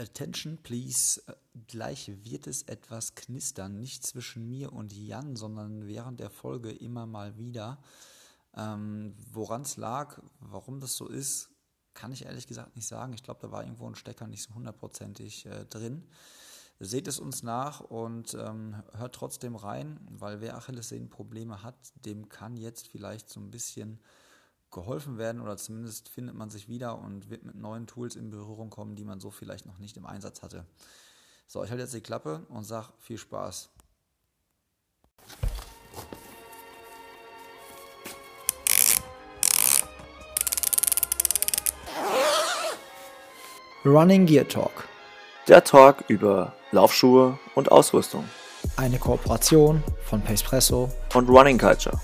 Attention, please. Gleich wird es etwas knistern. Nicht zwischen mir und Jan, sondern während der Folge immer mal wieder. Ähm, Woran es lag, warum das so ist, kann ich ehrlich gesagt nicht sagen. Ich glaube, da war irgendwo ein Stecker nicht so hundertprozentig äh, drin. Seht es uns nach und ähm, hört trotzdem rein, weil wer Achillessehnenprobleme hat, dem kann jetzt vielleicht so ein bisschen geholfen werden oder zumindest findet man sich wieder und wird mit neuen Tools in Berührung kommen, die man so vielleicht noch nicht im Einsatz hatte. So, ich halte jetzt die Klappe und sage viel Spaß. Running Gear Talk. Der Talk über Laufschuhe und Ausrüstung. Eine Kooperation von Pacepresso und Running Culture.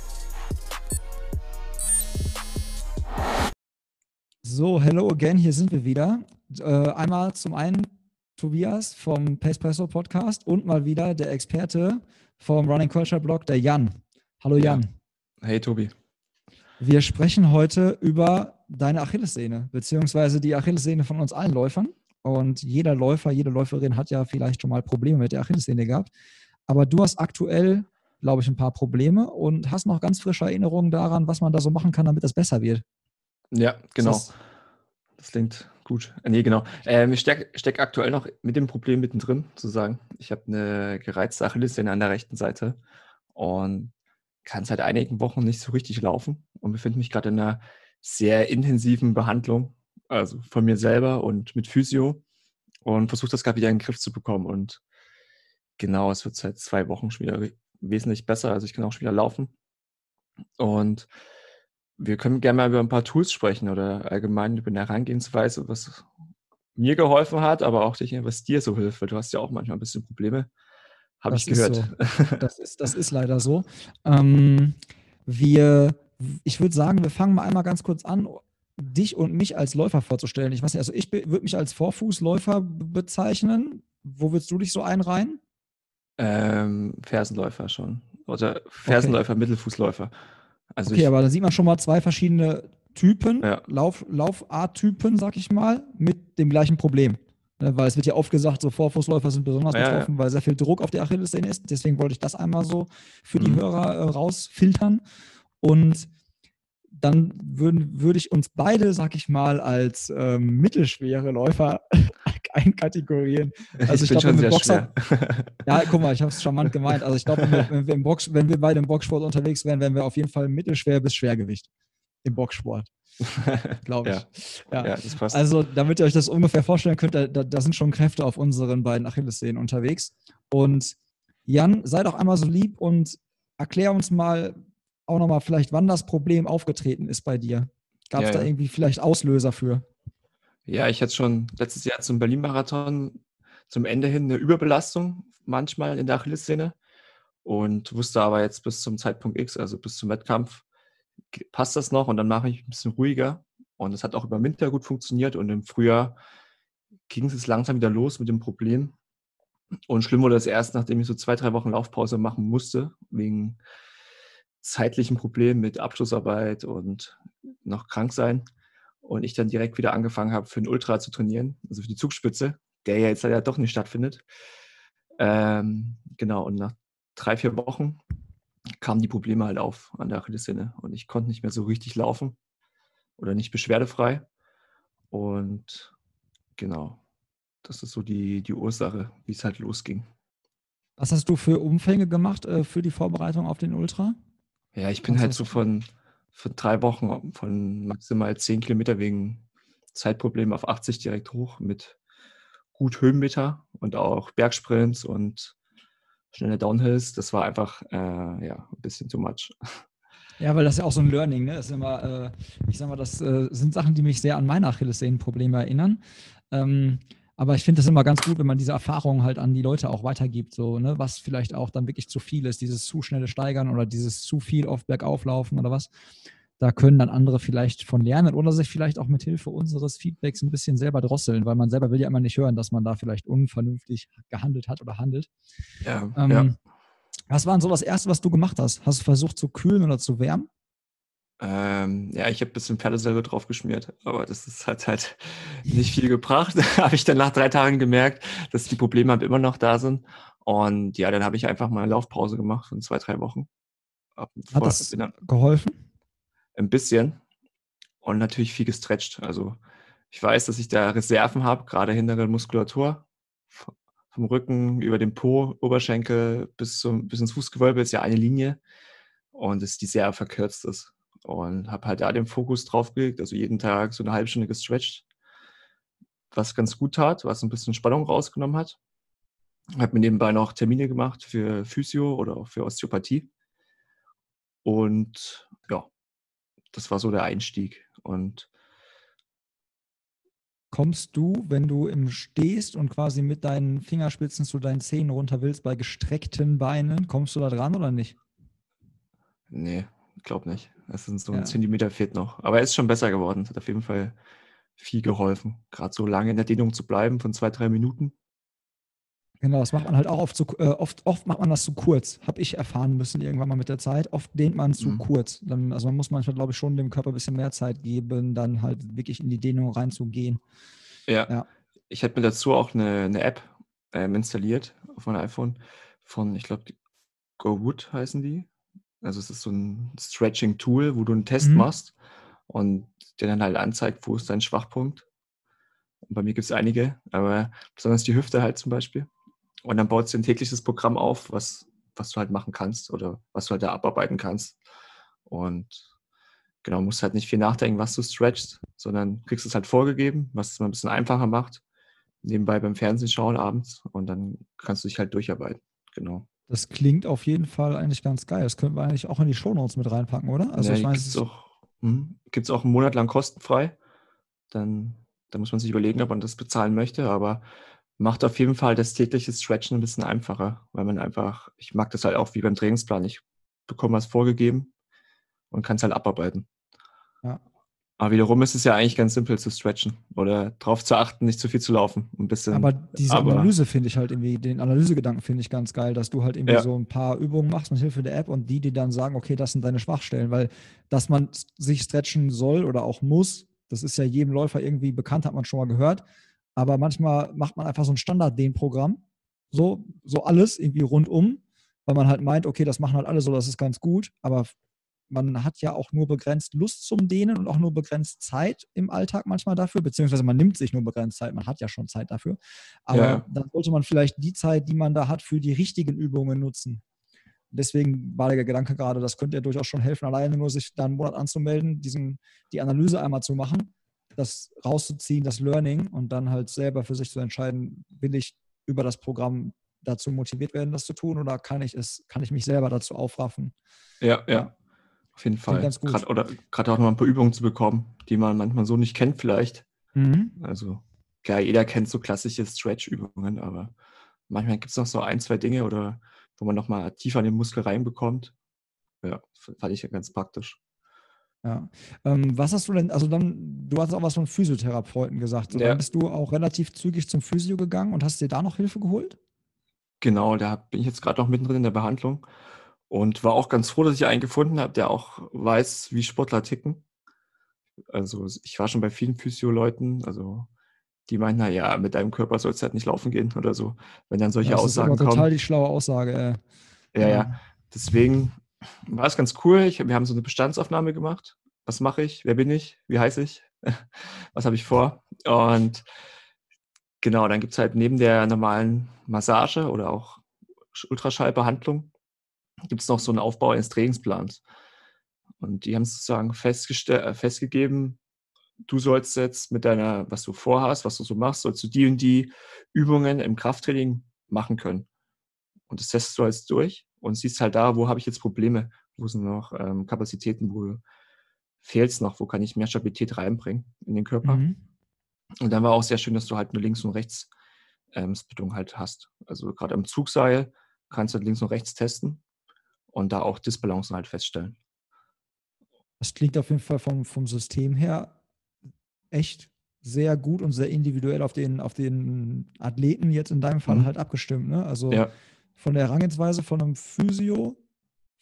So, hello again, hier sind wir wieder. Äh, einmal zum einen Tobias vom Pacepresso Podcast und mal wieder der Experte vom Running Culture Blog, der Jan. Hallo Jan. Ja. Hey Tobi. Wir sprechen heute über deine Achillessehne, beziehungsweise die Achillessehne von uns allen Läufern. Und jeder Läufer, jede Läuferin hat ja vielleicht schon mal Probleme mit der Achillessehne gehabt. Aber du hast aktuell, glaube ich, ein paar Probleme und hast noch ganz frische Erinnerungen daran, was man da so machen kann, damit das besser wird. Ja, genau. Das, das klingt gut. Nee, genau. Ähm, ich stecke steck aktuell noch mit dem Problem mittendrin, zu sagen. Ich habe eine gereizte Achillessehne an der rechten Seite und kann seit einigen Wochen nicht so richtig laufen und befinde mich gerade in einer sehr intensiven Behandlung, also von mir selber und mit Physio und versuche das gerade wieder in den Griff zu bekommen. Und genau, es wird seit zwei Wochen schon wieder wesentlich besser. Also ich kann auch schon wieder laufen. Und wir können gerne mal über ein paar Tools sprechen oder allgemein über eine Herangehensweise, was mir geholfen hat, aber auch dich, was dir so hilft, weil du hast ja auch manchmal ein bisschen Probleme, habe ich gehört. So. Das, ist, das ist leider so. Ähm, wir, ich würde sagen, wir fangen mal einmal ganz kurz an, dich und mich als Läufer vorzustellen. Ich weiß nicht, also ich würde mich als Vorfußläufer bezeichnen. Wo würdest du dich so einreihen? Ähm, Fersenläufer schon. Oder Fersenläufer, okay. Mittelfußläufer. Also okay, aber da sieht man schon mal zwei verschiedene Typen, ja. Lauf, Laufarttypen, sag ich mal, mit dem gleichen Problem. Ne, weil es wird ja oft gesagt, so Vorfußläufer sind besonders ja, betroffen, ja. weil sehr viel Druck auf die Achillessehne ist. Deswegen wollte ich das einmal so für die mhm. Hörer äh, rausfiltern. Und dann würden, würde ich uns beide, sag ich mal, als ähm, mittelschwere Läufer einkategorieren. Also ich, ich glaube, wenn wir Boxer, ja, guck mal, ich habe es charmant gemeint. Also ich glaube, wenn, wenn, wir im Box, wenn wir beide im Boxsport unterwegs wären, wären wir auf jeden Fall mittelschwer bis Schwergewicht im Boxsport. Glaube ich. Ja. ja. das passt. Also, damit ihr euch das ungefähr vorstellen könnt, da, da, sind schon Kräfte auf unseren beiden Achillessehnen unterwegs. Und Jan, sei doch einmal so lieb und erklär uns mal auch nochmal vielleicht, wann das Problem aufgetreten ist bei dir. Gab es ja, da ja. irgendwie vielleicht Auslöser für? Ja, ich hatte schon letztes Jahr zum Berlin-Marathon zum Ende hin eine Überbelastung manchmal in der Achillessehne und wusste aber jetzt bis zum Zeitpunkt X, also bis zum Wettkampf, passt das noch und dann mache ich ein bisschen ruhiger. Und es hat auch über Winter gut funktioniert und im Frühjahr ging es langsam wieder los mit dem Problem. Und schlimm wurde es erst, nachdem ich so zwei, drei Wochen Laufpause machen musste, wegen zeitlichen Problemen mit Abschlussarbeit und noch krank sein und ich dann direkt wieder angefangen habe, für den Ultra zu trainieren, also für die Zugspitze, der ja jetzt leider doch nicht stattfindet. Ähm, genau, und nach drei, vier Wochen kamen die Probleme halt auf an der Achillessehne und ich konnte nicht mehr so richtig laufen oder nicht beschwerdefrei. Und genau, das ist so die, die Ursache, wie es halt losging. Was hast du für Umfänge gemacht äh, für die Vorbereitung auf den Ultra? Ja, ich bin halt so von für drei Wochen von maximal zehn Kilometer wegen Zeitproblemen auf 80 direkt hoch mit gut Höhenmeter und auch Bergsprints und schnelle Downhills. Das war einfach äh, ja, ein bisschen too much. Ja, weil das ist ja auch so ein Learning, ne? Das ist immer, äh, ich sag mal, das äh, sind Sachen, die mich sehr an meine Achillessehnenprobleme erinnern. Ähm, aber ich finde es immer ganz gut, wenn man diese Erfahrungen halt an die Leute auch weitergibt, so, ne, was vielleicht auch dann wirklich zu viel ist, dieses zu schnelle Steigern oder dieses zu viel auf Bergauf laufen oder was. Da können dann andere vielleicht von lernen oder sich vielleicht auch mit Hilfe unseres Feedbacks ein bisschen selber drosseln, weil man selber will ja immer nicht hören, dass man da vielleicht unvernünftig gehandelt hat oder handelt. Ja, ähm, ja. Was war denn so das Erste, was du gemacht hast? Hast du versucht zu kühlen oder zu wärmen? Ähm, ja, ich habe ein bisschen Pferdesalbe drauf geschmiert, aber das ist, hat halt nicht viel gebracht. habe ich dann nach drei Tagen gemerkt, dass die Probleme halt immer noch da sind. Und ja, dann habe ich einfach mal eine Laufpause gemacht von zwei, drei Wochen. Hat das geholfen? Ein bisschen. Und natürlich viel gestretcht. Also ich weiß, dass ich da Reserven habe, gerade hintere Muskulatur. Vom Rücken über den Po, Oberschenkel bis, zum, bis ins Fußgewölbe ist ja eine Linie. Und dass die sehr verkürzt ist. Und habe halt da den Fokus drauf gelegt, also jeden Tag so eine halbe Stunde gestretcht, was ganz gut tat, was ein bisschen Spannung rausgenommen hat. Habe mir nebenbei noch Termine gemacht für Physio oder auch für Osteopathie. Und ja, das war so der Einstieg. Und kommst du, wenn du im stehst und quasi mit deinen Fingerspitzen zu deinen Zehen runter willst, bei gestreckten Beinen, kommst du da dran oder nicht? Nee, glaube nicht. Es sind so ein ja. Zentimeter fehlt noch. Aber er ist schon besser geworden. Es hat auf jeden Fall viel geholfen. Gerade so lange in der Dehnung zu bleiben von zwei, drei Minuten. Genau, das macht man halt auch oft zu, äh, oft, oft macht man das zu kurz. Habe ich erfahren müssen irgendwann mal mit der Zeit. Oft dehnt man zu mhm. kurz. Dann, also man muss manchmal, glaube ich, schon dem Körper ein bisschen mehr Zeit geben, dann halt wirklich in die Dehnung reinzugehen. Ja. ja. Ich hätte mir dazu auch eine, eine App ähm, installiert auf meinem iPhone von, ich glaube, GoWood heißen die. Also es ist so ein Stretching-Tool, wo du einen Test mhm. machst und der dann halt anzeigt, wo ist dein Schwachpunkt. Und bei mir gibt es einige, aber besonders die Hüfte halt zum Beispiel. Und dann baut es ein tägliches Programm auf, was, was du halt machen kannst oder was du halt da abarbeiten kannst. Und genau, musst halt nicht viel nachdenken, was du stretchst, sondern kriegst es halt vorgegeben, was es mal ein bisschen einfacher macht. Nebenbei beim Fernsehen schauen abends und dann kannst du dich halt durcharbeiten. Genau. Das klingt auf jeden Fall eigentlich ganz geil. Das könnten wir eigentlich auch in die Shownotes mit reinpacken, oder? Also ja, ich meine, es auch, hm, gibt es auch einen Monat lang kostenfrei. Dann, dann muss man sich überlegen, ob man das bezahlen möchte, aber macht auf jeden Fall das tägliche Stretchen ein bisschen einfacher, weil man einfach, ich mag das halt auch wie beim Trainingsplan. Ich bekomme was vorgegeben und kann es halt abarbeiten. Ja. Aber wiederum ist es ja eigentlich ganz simpel zu stretchen oder darauf zu achten, nicht zu viel zu laufen. Ein bisschen, aber diese aber, Analyse finde ich halt irgendwie, den Analysegedanken finde ich ganz geil, dass du halt irgendwie ja. so ein paar Übungen machst mit Hilfe der App und die dir dann sagen, okay, das sind deine Schwachstellen, weil dass man sich stretchen soll oder auch muss, das ist ja jedem Läufer irgendwie bekannt, hat man schon mal gehört. Aber manchmal macht man einfach so ein Standard-Den-Programm, so, so alles irgendwie rundum, weil man halt meint, okay, das machen halt alle so, das ist ganz gut, aber man hat ja auch nur begrenzt Lust zum Dehnen und auch nur begrenzt Zeit im Alltag manchmal dafür, beziehungsweise man nimmt sich nur begrenzt Zeit, man hat ja schon Zeit dafür. Aber ja. dann sollte man vielleicht die Zeit, die man da hat, für die richtigen Übungen nutzen. Deswegen war der Gedanke gerade, das könnte ja durchaus schon helfen, alleine nur sich da einen Monat anzumelden, diesen, die Analyse einmal zu machen, das rauszuziehen, das Learning und dann halt selber für sich zu entscheiden, will ich über das Programm dazu motiviert werden, das zu tun oder kann ich es, kann ich mich selber dazu aufraffen? Ja, ja. Auf jeden Fall. Grad, oder gerade auch noch ein paar Übungen zu bekommen, die man manchmal so nicht kennt vielleicht. Mhm. Also, klar, jeder kennt so klassische Stretch-Übungen, aber manchmal gibt es noch so ein, zwei Dinge oder wo man nochmal tiefer in den Muskel reinbekommt. Ja, fand ich ja ganz praktisch. Ja. Ähm, was hast du denn, also dann, du hast auch was von Physiotherapeuten gesagt. So, ja. Dann bist du auch relativ zügig zum Physio gegangen und hast dir da noch Hilfe geholt? Genau, da bin ich jetzt gerade noch mittendrin in der Behandlung. Und war auch ganz froh, dass ich einen gefunden habe, der auch weiß, wie Sportler ticken. Also ich war schon bei vielen Physio-Leuten, also die meinen, na ja, mit deinem Körper soll es halt nicht laufen gehen oder so. Wenn dann solche das Aussagen kommen. Das ist total die schlaue Aussage. Äh. Ja, ja. Deswegen war es ganz cool. Ich, wir haben so eine Bestandsaufnahme gemacht. Was mache ich? Wer bin ich? Wie heiße ich? Was habe ich vor? Und genau, dann gibt es halt neben der normalen Massage oder auch Ultraschallbehandlung gibt es noch so einen Aufbau eines Trainingsplans. Und die haben sozusagen äh, festgegeben, du sollst jetzt mit deiner, was du vorhast, was du so machst, sollst du die und die Übungen im Krafttraining machen können. Und das testest du jetzt durch und siehst halt da, wo habe ich jetzt Probleme, wo sind noch ähm, Kapazitäten, wo fehlt es noch, wo kann ich mehr Stabilität reinbringen in den Körper. Mhm. Und dann war auch sehr schön, dass du halt nur links und rechts ähm, Splittung halt hast. Also gerade am Zugseil kannst du links und rechts testen und da auch Disbalancen halt feststellen. Das klingt auf jeden Fall vom, vom System her echt sehr gut und sehr individuell auf den, auf den Athleten jetzt in deinem Fall mhm. halt abgestimmt. Ne? Also ja. von der Herangehensweise von einem Physio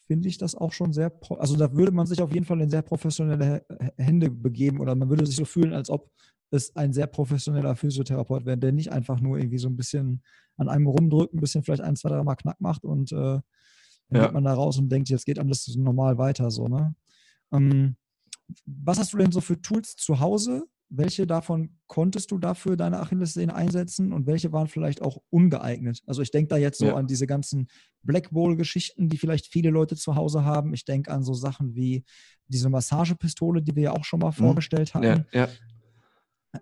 finde ich das auch schon sehr, also da würde man sich auf jeden Fall in sehr professionelle Hände begeben oder man würde sich so fühlen, als ob es ein sehr professioneller Physiotherapeut wäre, der nicht einfach nur irgendwie so ein bisschen an einem rumdrückt, ein bisschen vielleicht ein, zwei, drei Mal Knack macht und äh, dann Ja. geht man da raus und denkt, jetzt geht alles normal weiter, so, ne? Ähm, was hast du denn so für Tools zu Hause? Welche davon konntest du dafür deine Achillessehne einsetzen und welche waren vielleicht auch ungeeignet? Also ich denke da jetzt so Ja. an diese ganzen Black Bowl-Geschichten, die vielleicht viele Leute zu Hause haben. Ich denke an so Sachen wie diese Massagepistole, die wir ja auch schon mal vorgestellt hatten. Ja, ja.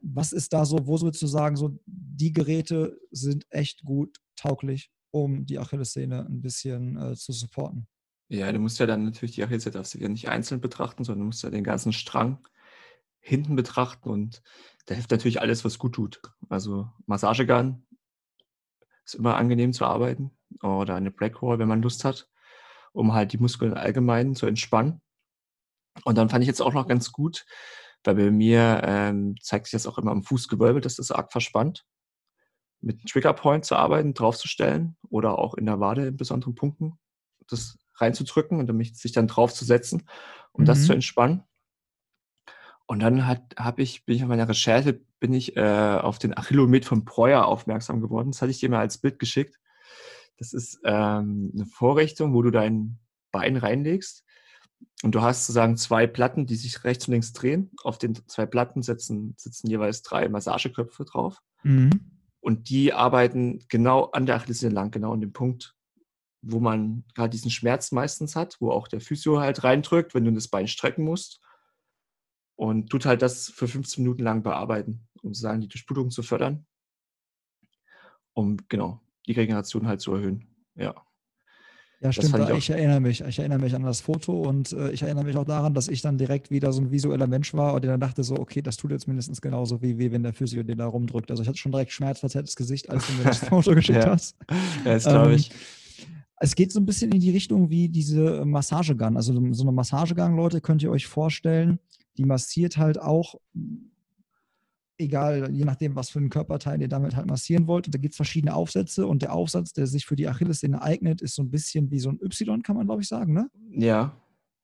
Was ist da so, wo würdest du sagen, so die Geräte sind echt gut tauglich, um die Achillessehne ein bisschen äh, zu supporten? Ja, du musst ja dann natürlich die Achillessehne darfst nicht einzeln betrachten, sondern du musst ja den ganzen Strang hinten betrachten und da hilft natürlich alles, was gut tut. Also Massagegun ist immer angenehm zu arbeiten oder eine Black Roll, wenn man Lust hat, um halt die Muskeln allgemein zu entspannen. Und dann fand ich jetzt auch noch ganz gut, weil bei mir ähm, zeigt sich das auch immer am Fußgewölbe, dass das arg verspannt. Mit einem Triggerpoint zu arbeiten, draufzustellen oder auch in der Wade in besonderen Punkten das reinzudrücken und damit sich dann draufzusetzen, um das Mhm. zu entspannen. Und dann hat, habe ich, bin ich auf meiner Recherche, bin ich äh, auf den Achillomet von Breuer aufmerksam geworden. Das hatte ich dir mal als Bild geschickt. Das ist ähm, eine Vorrichtung, wo du dein Bein reinlegst und du hast sozusagen zwei Platten, die sich rechts und links drehen. Auf den zwei Platten sitzen, sitzen jeweils drei Massageköpfe drauf. Mhm. Und die arbeiten genau an der Achillessehne lang, genau an dem Punkt, wo man gerade diesen Schmerz meistens hat, wo auch der Physio halt reindrückt, wenn du das Bein strecken musst. Und tut halt das für 15 Minuten lang bearbeiten, um sozusagen die Durchblutung zu fördern. Um genau die Regeneration halt zu erhöhen. Ja. Ja, stimmt. ich Ich, erinnere mich. Ich erinnere mich an das Foto und äh, ich erinnere mich auch daran, dass ich dann direkt wieder so ein visueller Mensch war und der dann dachte so, okay, das tut jetzt mindestens genauso wie, wie wenn der Physio den da rumdrückt. Also ich hatte schon direkt schmerzverzerrtes Gesicht, als du mir das Foto geschickt Ja. hast. Ja, das glaube Ähm, ich. Es geht so ein bisschen in die Richtung wie diese Massagegun. Also so so eine Massagegun, Leute, könnt ihr euch vorstellen, die massiert halt auch, egal, je nachdem, was für einen Körperteil ihr damit halt massieren wollt. Und da gibt es verschiedene Aufsätze und der Aufsatz, der sich für die Achillessehne eignet, ist so ein bisschen wie so ein Y, kann man glaube ich sagen, ne? Ja,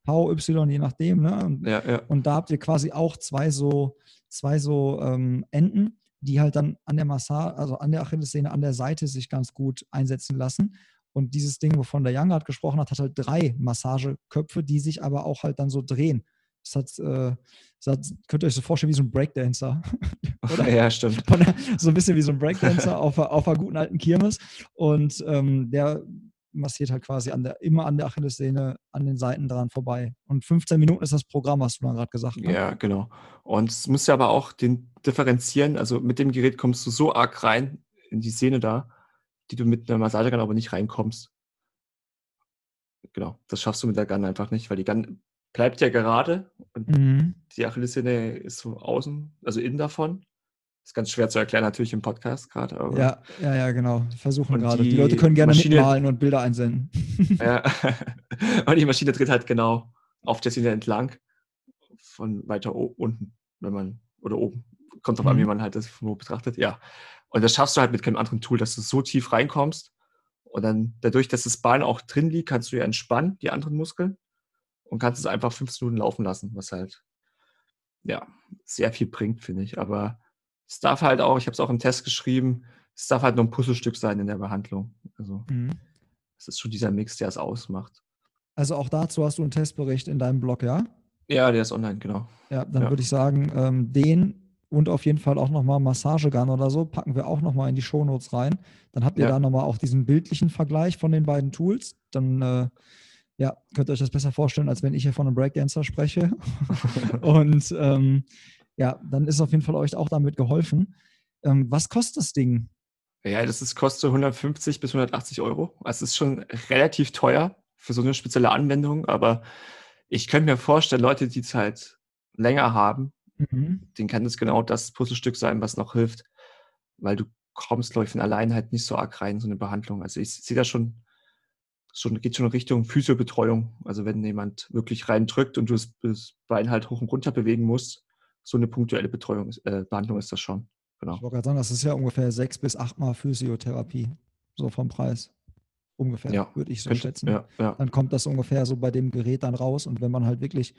V, Y, je nachdem, ne? Und ja, ja. und da habt ihr quasi auch zwei so, zwei so ähm, Enden, die halt dann an der Massage, also an der Achillessehne, an der Seite sich ganz gut einsetzen lassen. Und dieses Ding, wovon der Young hat gesprochen hat, hat halt drei Massageköpfe, die sich aber auch halt dann so drehen. Das hat, äh, das hat könnt ihr euch so vorstellen wie so ein Breakdancer. Oder? Ja, stimmt. So ein bisschen wie so ein Breakdancer auf, einer- auf einer guten alten Kirmes. Und ähm, der massiert halt quasi an der, immer an der Achillessehne an den Seiten dran vorbei. Und 15 Minuten ist das Programm, hast du dann gerade gesagt. Ne? Ja, genau. Und es muss ja aber auch den differenzieren. Also mit dem Gerät kommst du so arg rein in die Sehne da, die du mit einer Massagegun aber nicht reinkommst. Genau, das schaffst du mit der Gun einfach nicht, weil die Gun bleibt ja gerade und Mhm. die Achillessehne ist so außen, also innen davon. Ist ganz schwer zu erklären natürlich im Podcast gerade, Ja, ja, ja, genau. Versuchen gerade. Die, die Leute können gerne Maschine- mitmalen und Bilder einsenden. Ja. Und die Maschine dreht halt genau auf der Sehne entlang von weiter unten, wenn man, oder oben. Kommt drauf an, Mhm. wie man halt das von wo betrachtet. Ja. Und das schaffst du halt mit keinem anderen Tool, dass du so tief reinkommst. Und dann dadurch, dass das Bein auch drin liegt, kannst du ja entspannen, die anderen Muskeln. Und kannst es einfach 15 Minuten laufen lassen, was halt, ja, sehr viel bringt, finde ich. Aber es darf halt auch, ich habe es auch im Test geschrieben, es darf halt nur ein Puzzlestück sein in der Behandlung. Also, Mhm. es ist schon dieser Mix, der es ausmacht. Also auch dazu hast du einen Testbericht in deinem Blog, ja? Ja, der ist online, genau. Ja, dann Ja. würde ich sagen, ähm, den und auf jeden Fall auch nochmal Massagegun oder so packen wir auch nochmal in die Shownotes rein. Dann habt ihr Ja. da nochmal auch diesen bildlichen Vergleich von den beiden Tools. Dann äh, ja, könnt ihr euch das besser vorstellen, als wenn ich hier von einem Breakdancer spreche. und ähm, ja, dann ist auf jeden Fall euch auch damit geholfen. Ähm, was kostet das Ding? Ja, das ist, kostet 150 bis 180 Euro. Also es ist schon relativ teuer für so eine spezielle Anwendung, aber ich könnte mir vorstellen, Leute, die es halt länger haben, Mhm. denen kann das genau das Puzzlestück sein, was noch hilft, weil du kommst, glaube ich, von allein halt nicht so arg rein in so eine Behandlung. Also ich sehe da schon, schon, geht schon in Richtung Physiobetreuung. Also wenn jemand wirklich reindrückt und du das, Bein halt hoch und runter bewegen musst, so eine punktuelle Betreuung, ist- äh, Behandlung ist das schon. Genau. Ich wollte gerade sagen, das ist ja ungefähr sechs bis achtmal Physiotherapie, so vom Preis. ungefähr, Ja, würde ich so könnte, schätzen. ja, ja. Dann kommt das ungefähr so bei dem Gerät dann raus. Und wenn man halt wirklich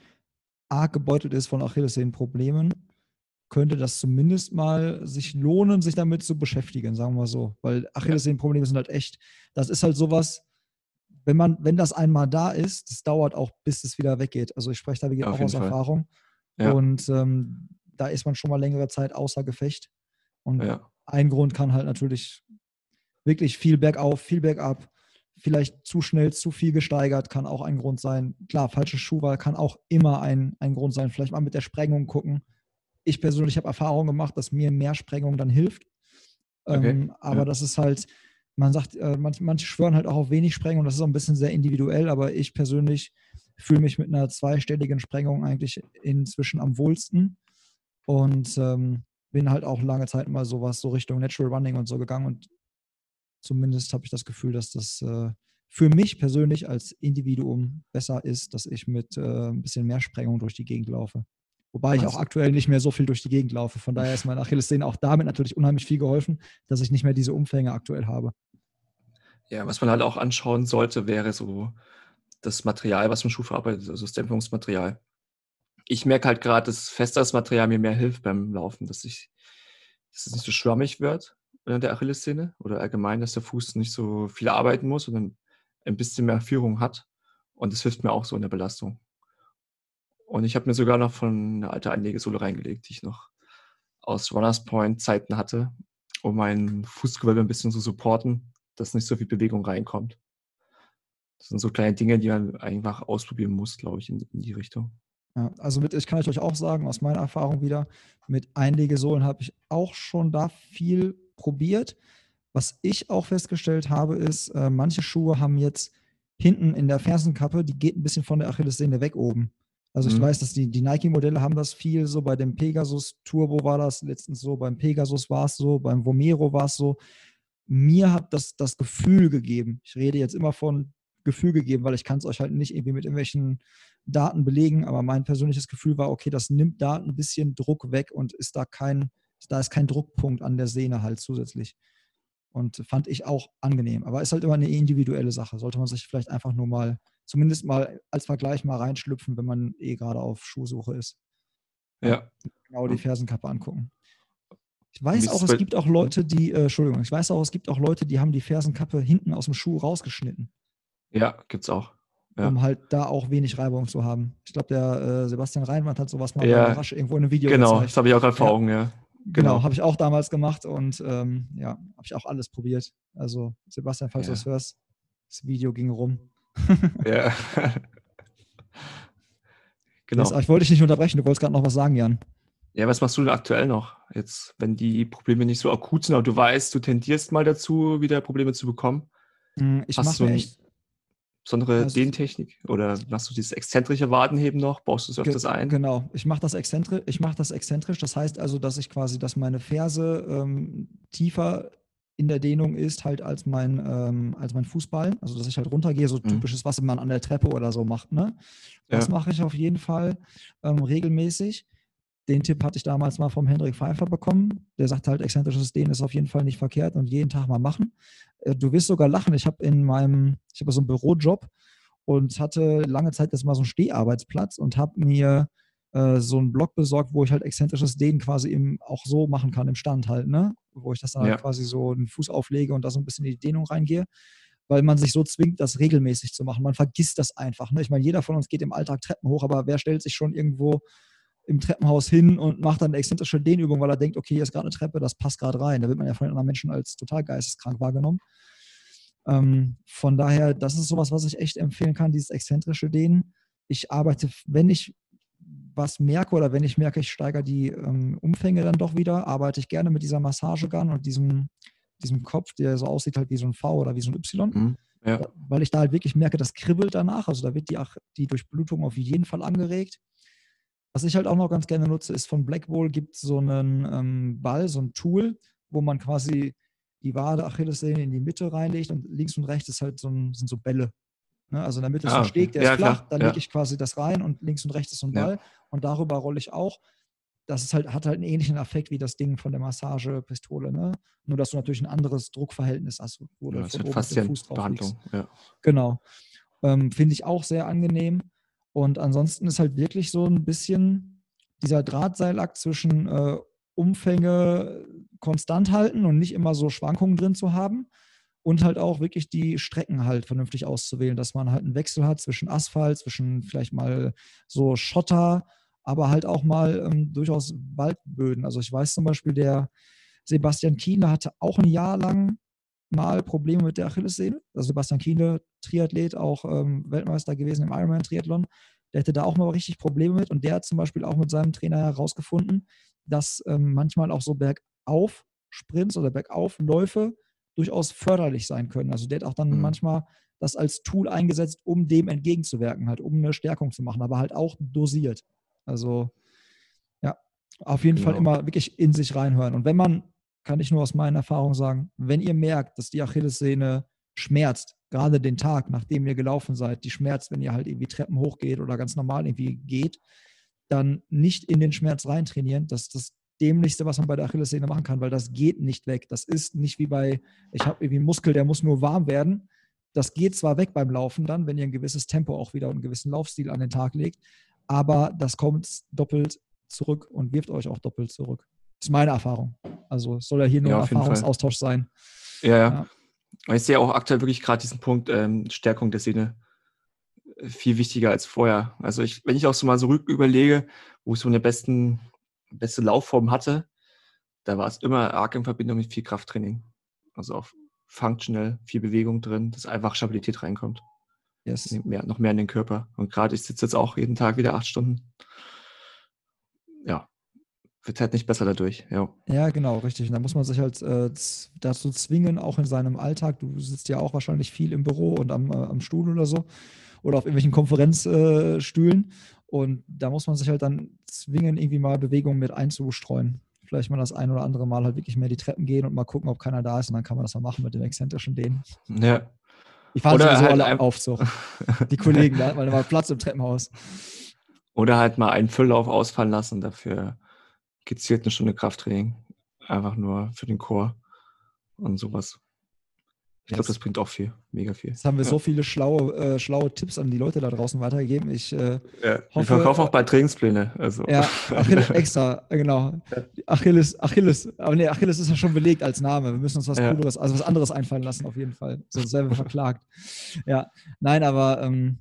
arg gebeutelt ist von Achillessehnenproblemen, könnte das zumindest mal sich lohnen, sich damit zu beschäftigen, sagen wir so. Weil Achillessehnenprobleme sind halt echt, das ist halt sowas, wenn man, wenn das einmal da ist, das dauert auch, bis es wieder weggeht. Also ich spreche da wie Ja, auch aus Fall. Erfahrung. Ja. Und ähm, da ist man schon mal längere Zeit außer Gefecht. Und Ja. ein Grund kann halt natürlich wirklich viel bergauf, viel bergab, vielleicht zu schnell, zu viel gesteigert, kann auch ein Grund sein. Klar, falsche Schuhwahl kann auch immer ein, ein Grund sein. Vielleicht mal mit der Sprengung gucken. Ich persönlich habe Erfahrung gemacht, dass mir mehr Sprengung dann hilft. Okay, Ähm, aber das ist halt, man sagt, äh, manche, manche schwören halt auch auf wenig Sprengung. Das ist auch ein bisschen sehr individuell, aber ich persönlich fühle mich mit einer zweistelligen Sprengung eigentlich inzwischen am wohlsten. Und ähm, bin halt auch lange Zeit mal sowas so Richtung Natural Running und so gegangen und zumindest habe ich das Gefühl, dass das äh, für mich persönlich als Individuum besser ist, dass ich mit äh, ein bisschen mehr Sprengung durch die Gegend laufe. Wobei ich auch aktuell nicht mehr so viel durch die Gegend laufe. Von daher ist meine Achillessehne auch damit natürlich unheimlich viel geholfen, dass ich nicht mehr diese Umfänge aktuell habe. Ja, was man halt auch anschauen sollte, wäre so das Material, was man Schuh verarbeitet, also das Dämpfungsmaterial. Ich merke halt gerade, dass festeres Material mir mehr hilft beim Laufen, dass ich, dass es nicht so schwammig wird in der Achillessehne oder allgemein, dass der Fuß nicht so viel arbeiten muss, sondern ein bisschen mehr Führung hat. Und das hilft mir auch so in der Belastung. Und ich habe mir sogar noch von eine alte Einlegesohle reingelegt, die ich noch aus Runners Point Zeiten hatte, um mein Fußgewölbe ein bisschen zu supporten, dass nicht so viel Bewegung reinkommt. Das sind so kleine Dinge, die man einfach ausprobieren muss, glaube ich, in, in die Richtung. Ja, also mit, ich kann euch auch sagen, aus meiner Erfahrung wieder, mit Einlegesohlen habe ich auch schon da viel probiert. Was ich auch festgestellt habe, ist, äh, manche Schuhe haben jetzt hinten in der Fersenkappe, die geht ein bisschen von der Achillessehne weg oben. Also ich Mhm. weiß, dass die, die Nike-Modelle haben das viel so, bei dem Pegasus Turbo war das letztens so, beim Pegasus war es so, beim Vomero war es so. Mir hat das das Gefühl gegeben, ich rede jetzt immer von Gefühl gegeben, weil ich kann es euch halt nicht irgendwie mit irgendwelchen Daten belegen, aber mein persönliches Gefühl war, okay, das nimmt da ein bisschen Druck weg und ist da kein, da ist kein Druckpunkt an der Sehne halt zusätzlich. Und fand ich auch angenehm. Aber ist halt immer eine individuelle Sache. Sollte man sich vielleicht einfach nur mal, zumindest mal als Vergleich mal reinschlüpfen, wenn man eh gerade auf Schuhsuche ist. Ja, Genau die Fersenkappe angucken. Ich weiß auch, es gibt auch Leute, die, äh, Entschuldigung, ich weiß auch, es gibt auch Leute, die haben die Fersenkappe hinten aus dem Schuh rausgeschnitten, ja, gibt's auch. Ja. um halt da auch wenig Reibung zu haben. Ich glaube, der äh, Sebastian Reinwand hat sowas mal Ja, Rasch irgendwo in einem Video Genau, gezeigt. das habe ich auch gerade vor Ja. Augen, ja. Genau, Genau. habe ich auch damals gemacht und ähm, ja, habe ich auch alles probiert. Also Sebastian, falls du das hörst, das Video ging rum. Ja. genau. Jetzt, aber ich wollte dich nicht unterbrechen, du wolltest gerade noch was sagen, Jan. Ja, was machst du denn aktuell noch? Jetzt, wenn die Probleme nicht so akut sind, aber du weißt, du tendierst mal dazu, wieder Probleme zu bekommen. Mm, Ich Hast mache du echt, Besondere Also- Dehntechnik? Oder machst du dieses exzentrische Wadenheben noch? Baust du es öfters ein? Genau, ich mache das, exzentri ich mach das exzentrisch. Das heißt also, dass ich quasi, dass meine Ferse ähm, tiefer in der Dehnung ist, halt als mein, ähm, als mein Fußball. Also, dass ich halt runtergehe, so Mhm. typisches, was man an der Treppe oder so macht. Ne? Das Ja. mache ich auf jeden Fall ähm, regelmäßig. Den Tipp hatte ich damals mal vom Hendrik Pfeiffer bekommen. Der sagt halt, exzentrisches Dehnen ist auf jeden Fall nicht verkehrt und jeden Tag mal machen. Äh, Du wirst sogar lachen. Ich habe in meinem, ich habe so einen Bürojob und hatte lange Zeit jetzt mal so einen Steharbeitsplatz und habe mir äh, so einen Block besorgt, wo ich halt exzentrisches Dehnen quasi im, auch so machen kann, im Stand halt, ne? Wo ich das dann Ja. halt quasi so den Fuß auflege und da so ein bisschen in die Dehnung reingehe, weil man sich so zwingt, das regelmäßig zu machen. Man vergisst das einfach. Ne? Ich meine, jeder von uns geht im Alltag Treppen hoch, aber wer stellt sich schon irgendwo im Treppenhaus hin und macht dann eine exzentrische Dehnübung, weil er denkt, okay, hier ist gerade eine Treppe, das passt gerade rein. Da wird man ja von den anderen Menschen als total geisteskrank wahrgenommen. Ähm, von daher, das ist sowas, was ich echt empfehlen kann, dieses exzentrische Dehnen. Ich arbeite, wenn ich was merke oder wenn ich merke, ich steigere die ähm, Umfänge dann doch wieder, arbeite ich gerne mit dieser Massagegun und diesem, diesem Kopf, der so aussieht halt wie so ein V oder wie so ein Y. Mhm. Ja. Weil ich da halt wirklich merke, das kribbelt danach. Also da wird die, die Durchblutung auf jeden Fall angeregt. Was ich halt auch noch ganz gerne nutze, ist von Blackball gibt es so einen ähm, Ball, so ein Tool, wo man quasi die Wade, Achillessehne in die Mitte reinlegt und links und rechts ist halt so ein, sind so Bälle. Ne? Also in der Mitte ist Ah, ein okay. Steg, der Ja, ist flach, dann ja. lege ich quasi das rein und links und rechts ist so ein Ja. Ball und darüber rolle ich auch. das ist halt, hat halt einen ähnlichen Effekt wie das Ding von der Massagepistole, ne? Nur, dass du natürlich ein anderes Druckverhältnis hast, wo Ja, du das von oben fast ja Fuß drauf. Behandlung. Ja. Genau. Ähm, Finde ich auch sehr angenehm. Und ansonsten ist halt wirklich so ein bisschen dieser Drahtseilakt zwischen äh, Umfänge konstant halten und nicht immer so Schwankungen drin zu haben. Und halt auch wirklich die Strecken halt vernünftig auszuwählen, dass man halt einen Wechsel hat zwischen Asphalt, zwischen vielleicht mal so Schotter, aber halt auch mal ähm, durchaus Waldböden. Also ich weiß zum Beispiel, der Sebastian Kienle hatte auch ein Jahr lang mal Probleme mit der Achillessehne. Also Sebastian Kienle, Triathlet, auch ähm, Weltmeister gewesen im Ironman-Triathlon. Der hatte da auch mal richtig Probleme mit und der hat zum Beispiel auch mit seinem Trainer herausgefunden, dass ähm, manchmal auch so Bergauf-Sprints oder Bergaufläufe durchaus förderlich sein können. Also der hat auch dann Mhm. manchmal das als Tool eingesetzt, um dem entgegenzuwirken, halt, um eine Stärkung zu machen, aber halt auch dosiert. Also ja, auf jeden Fall Genau. immer wirklich in sich reinhören. Und wenn man, kann ich nur aus meiner Erfahrung sagen, wenn ihr merkt, dass die Achillessehne schmerzt, gerade den Tag, nachdem ihr gelaufen seid, die schmerzt, wenn ihr halt irgendwie Treppen hochgeht oder ganz normal irgendwie geht, dann nicht in den Schmerz reintrainieren. Das ist das Dämlichste, was man bei der Achillessehne machen kann, weil das geht nicht weg. Das ist nicht wie bei, ich habe irgendwie einen Muskel, der muss nur warm werden. Das geht zwar weg beim Laufen dann, wenn ihr ein gewisses Tempo auch wieder und einen gewissen Laufstil an den Tag legt, aber das kommt doppelt zurück und wirft euch auch doppelt zurück. Das ist meine Erfahrung. Also es soll ja hier nur Ja, ein. Erfahrungsaustausch sein. Ja, ja. Ja. Ich sehe auch aktuell wirklich gerade diesen Punkt ähm, Stärkung der Sehne äh, viel wichtiger als vorher. Also ich, wenn ich auch so mal so rück überlege, wo ich so eine besten, beste Laufform hatte, da war es immer arg in Verbindung mit viel Krafttraining. Also auch functional, viel Bewegung drin, dass einfach Stabilität reinkommt. Yes. Mehr, noch mehr in den Körper. Und gerade ich sitze jetzt auch jeden Tag wieder acht Stunden. Ja, wird halt nicht besser dadurch. Ja, Ja, genau, richtig. Und da muss man sich halt äh, dazu zwingen, auch in seinem Alltag. Du sitzt ja auch wahrscheinlich viel im Büro und am, äh, am Stuhl oder so oder auf irgendwelchen Konferenzstühlen. Stühlen. und da muss man sich halt dann zwingen, irgendwie mal Bewegungen mit einzustreuen. Vielleicht mal das ein oder andere Mal halt wirklich mehr die Treppen gehen und mal gucken, ob keiner da ist. Und dann kann man das mal machen mit dem exzentrischen Dehnen. ja. Fahren Oder sowieso halt alle ein- Aufzug. Die Kollegen, da hat man immer Platz im Treppenhaus. Oder halt mal einen Fülllauf ausfallen lassen dafür gezielt eine Stunde Krafttraining. Einfach nur für den Chor und sowas. Ich glaube, das bringt auch viel, mega viel. Jetzt haben wir Ja. so viele schlaue, äh, schlaue Tipps an die Leute da draußen weitergegeben. Ich äh, Ja, hoffe, verkaufen äh, auch bald Trainingspläne. Also. Ja, Achilles, extra, genau. Achilles, Achilles, aber nee, Achilles ist ja schon belegt als Name. Wir müssen uns was Ja. Cooleres, also was anderes einfallen lassen, auf jeden Fall. Sonst werden wir verklagt. Ja, nein, aber ähm,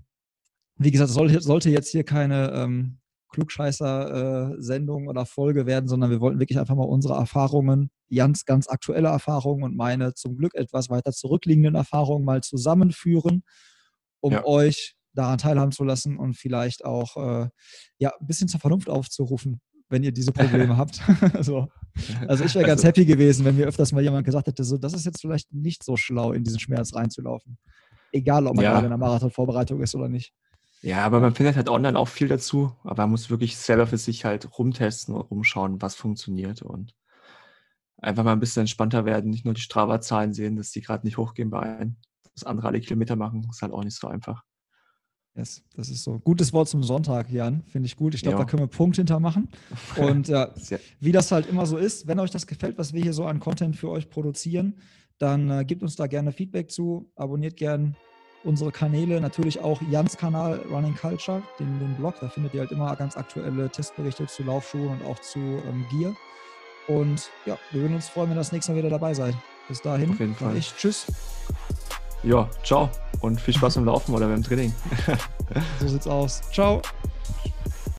wie gesagt, es sollte, sollte jetzt hier keine ähm, Klugscheißer-Sendung oder Folge werden, sondern wir wollten wirklich einfach mal unsere Erfahrungen, Jans ganz aktuelle Erfahrungen und meine zum Glück etwas weiter zurückliegenden Erfahrungen mal zusammenführen, um Ja. euch daran teilhaben zu lassen und vielleicht auch äh, ja, ein bisschen zur Vernunft aufzurufen, wenn ihr diese Probleme habt. so. Also ich wäre ganz Also- happy gewesen, wenn mir öfters mal jemand gesagt hätte, so, das ist jetzt vielleicht nicht so schlau, in diesen Schmerz reinzulaufen. Egal, ob man Ja. gerade in der Marathonvorbereitung ist oder nicht. Ja, aber man findet halt online auch viel dazu, aber man muss wirklich selber für sich halt rumtesten und rumschauen, was funktioniert und einfach mal ein bisschen entspannter werden, nicht nur die Strava-Zahlen sehen, dass die gerade nicht hochgehen bei einem, dass andere alle Kilometer machen, ist halt auch nicht so einfach. Yes, das ist so. Gutes Wort zum Sonntag, Jan. Finde ich gut. Ich glaube, da können wir Punkt hintermachen. Und Sehr, wie das halt immer so ist, wenn euch das gefällt, was wir hier so an Content für euch produzieren, dann äh, gebt uns da gerne Feedback zu, abonniert gerne unsere Kanäle, natürlich auch Jans Kanal Running Culture, den, den Blog, da findet ihr halt immer ganz aktuelle Testberichte zu Laufschuhen und auch zu ähm, Gear. Und ja, wir würden uns freuen, wenn ihr das nächste Mal wieder dabei seid. Bis dahin, Auf jeden Fall. ich Tschüss. ja, ciao und viel Spaß beim Laufen oder beim Training. So sieht's aus. Ciao.